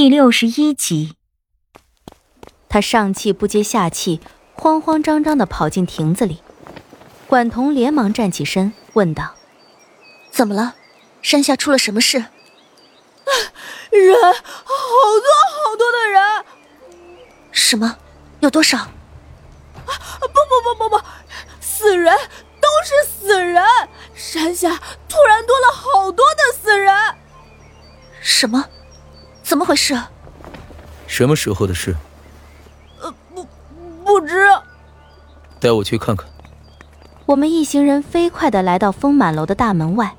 第六十一集，他上气不接下气，慌慌张张的跑进亭子里。管彤连忙站起身，问道：“怎么了？山下出了什么事？”“人，好多好多的人。”“什么？有多少？”“不不不不不，死人，都是死人！山下突然多了好多的死人。”“什么？”怎么回事？什么时候的事？呃，不，不知。带我去看看。我们一行人飞快的来到丰满楼的大门外，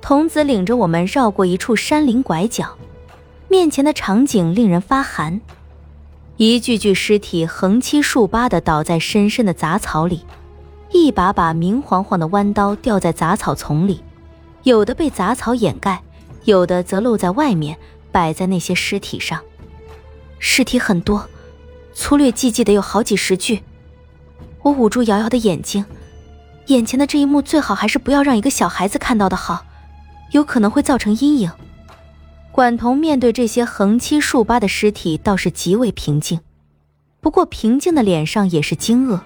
童子领着我们绕过一处山林拐角，面前的场景令人发寒。一具具尸体横七竖八的倒在深深的杂草里，一把把明晃晃的弯刀掉在杂草丛里，有的被杂草掩盖，有的则露在外面。摆在那些尸体上，尸体很多，粗略计计的有好几十具。我捂住瑶瑶的眼睛，眼前的这一幕最好还是不要让一个小孩子看到的好，有可能会造成阴影。管彤面对这些横七竖八的尸体倒是极为平静，不过平静的脸上也是惊愕，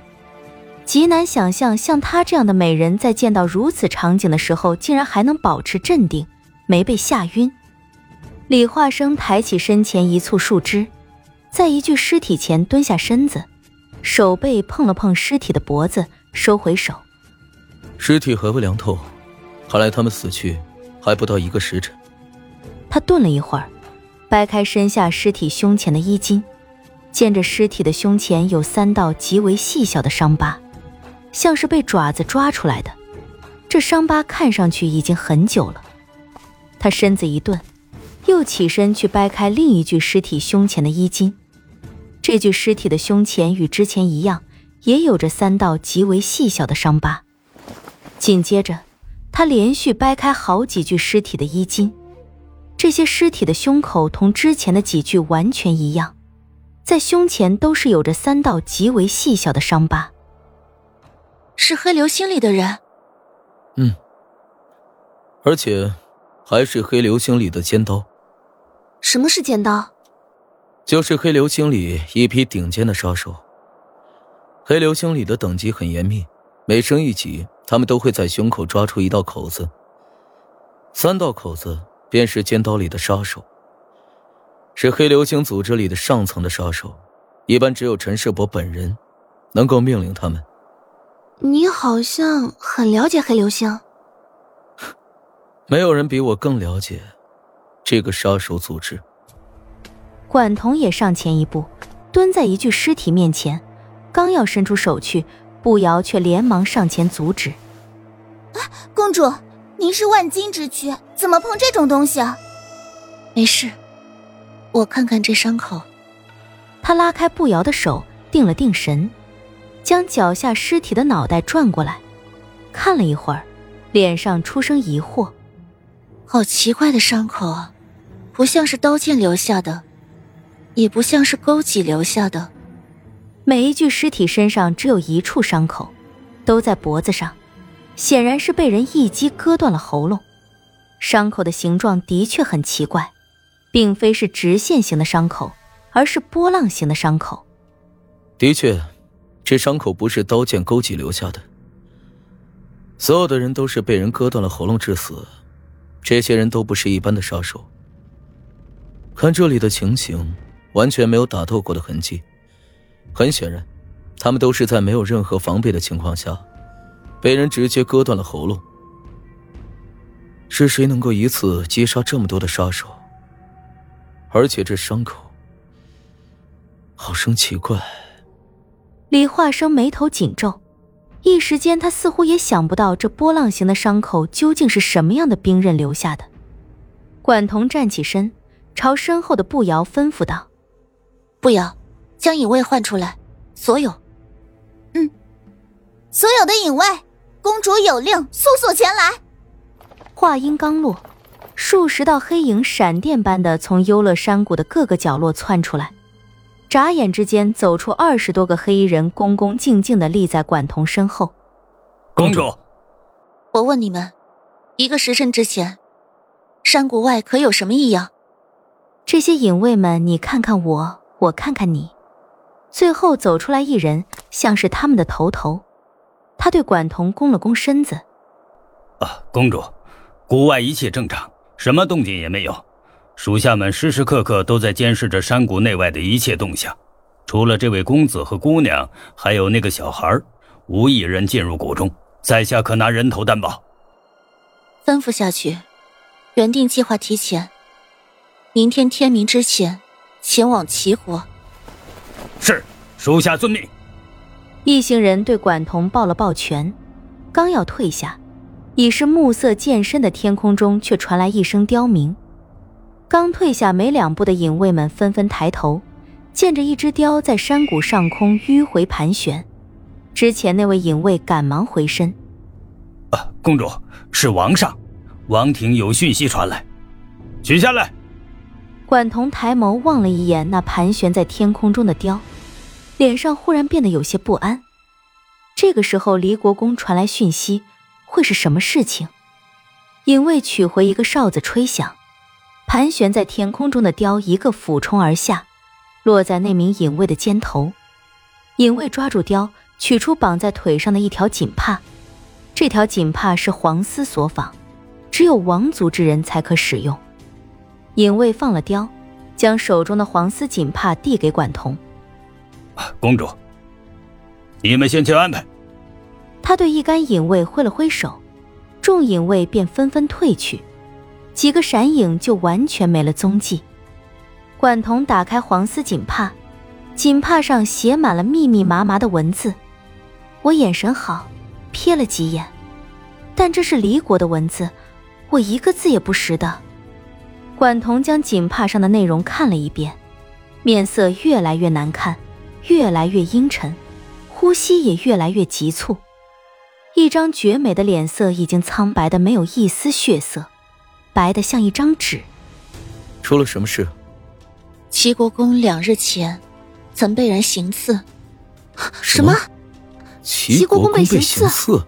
极难想象像她这样的美人在见到如此场景的时候，竟然还能保持镇定，没被吓晕。李化生抬起身前一簇树枝，在一具尸体前蹲下身子，手背碰了碰尸体的脖子，收回手。尸体还未凉透，看来他们死去还不到一个时辰。他顿了一会儿，掰开身下尸体胸前的衣襟，见着尸体的胸前有三道极为细小的伤疤，像是被爪子抓出来的。这伤疤看上去已经很久了。他身子一顿。又起身去掰开另一具尸体胸前的衣襟，这具尸体的胸前与之前一样，也有着三道极为细小的伤疤。紧接着，他连续掰开好几具尸体的衣襟，这些尸体的胸口同之前的几具完全一样，在胸前都是有着三道极为细小的伤疤。是黑流星里的人。嗯，而且还是黑流星里的尖刀。什么是尖刀？就是黑流星里一批顶尖的杀手。黑流星里的等级很严密，每升一级，他们都会在胸口抓出一道口子。三道口子便是尖刀里的杀手，是黑流星组织里的上层的杀手。一般只有陈世伯本人能够命令他们。你好像很了解黑流星。没有人比我更了解。这个杀手组织，管彤也上前一步，蹲在一具尸体面前，刚要伸出手去，步摇却连忙上前阻止：“啊，公主，您是万金之躯，怎么碰这种东西啊？”“没事，我看看这伤口。”他拉开步摇的手，定了定神，将脚下尸体的脑袋转过来，看了一会儿，脸上出声疑惑：“好奇怪的伤口啊！”不像是刀剑留下的，也不像是钩戟留下的。每一具尸体身上只有一处伤口，都在脖子上，显然是被人一击割断了喉咙。伤口的形状的确很奇怪，并非是直线型的伤口，而是波浪形的伤口。的确，这伤口不是刀剑钩戟留下的。所有的人都是被人割断了喉咙致死，这些人都不是一般的杀手。看这里的情形，完全没有打斗过的痕迹。很显然，他们都是在没有任何防备的情况下，被人直接割断了喉咙。是谁能够一次击杀这么多的杀手？而且这伤口，好生奇怪。李化生眉头紧皱，一时间他似乎也想不到这波浪形的伤口究竟是什么样的兵刃留下的。管彤站起身。朝身后的步摇吩咐道：“步摇，将影卫唤出来，所有。”“嗯，所有的影卫，公主有令，速速前来。”话音刚落，数十道黑影闪电般的从幽乐山谷的各个角落窜出来，眨眼之间走出二十多个黑衣人，恭恭敬敬的立在管彤身后。公主，我问你们，一个时辰之前，山谷外可有什么异样？这些隐卫们，你看看我，我看看你，最后走出来一人，像是他们的头头。他对管彤躬了躬身子：“啊，公主，谷外一切正常，什么动静也没有。属下们时时刻刻都在监视着山谷内外的一切动向，除了这位公子和姑娘，还有那个小孩，无一人进入谷中。在下可拿人头担保。”吩咐下去，原定计划提前。明天天明之前，前往齐国。是，属下遵命。一行人对管彤抱了抱拳，刚要退下，已是暮色渐深的天空中却传来一声刁鸣。刚退下没两步的影卫们纷纷抬头，见着一只雕在山谷上空迂回盘旋。之前那位影卫赶忙回身：“啊，公主，是王上，王庭有讯息传来，取下来。”管彤抬眸望了一眼那盘旋在天空中的雕，脸上忽然变得有些不安。这个时候，离国公传来讯息，会是什么事情？隐卫取回一个哨子，吹响，盘旋在天空中的雕一个俯冲而下，落在那名隐卫的肩头。隐卫抓住雕，取出绑在腿上的一条锦帕，这条锦帕是黄丝所纺，只有王族之人才可使用。隐卫放了雕，将手中的黄丝锦帕递给管彤。公主，你们先去安排。他对一干影卫挥了挥手，众影卫便纷纷退去，几个闪影就完全没了踪迹。管彤打开黄丝锦帕，锦帕上写满了密密麻麻的文字。我眼神好，瞥了几眼，但这是离国的文字，我一个字也不识得。管彤将锦帕上的内容看了一遍，面色越来越难看，越来越阴沉，呼吸也越来越急促，一张绝美的脸色已经苍白的没有一丝血色，白的像一张纸。出了什么事？齐国公两日前曾被人行刺。什么？齐国公被行刺？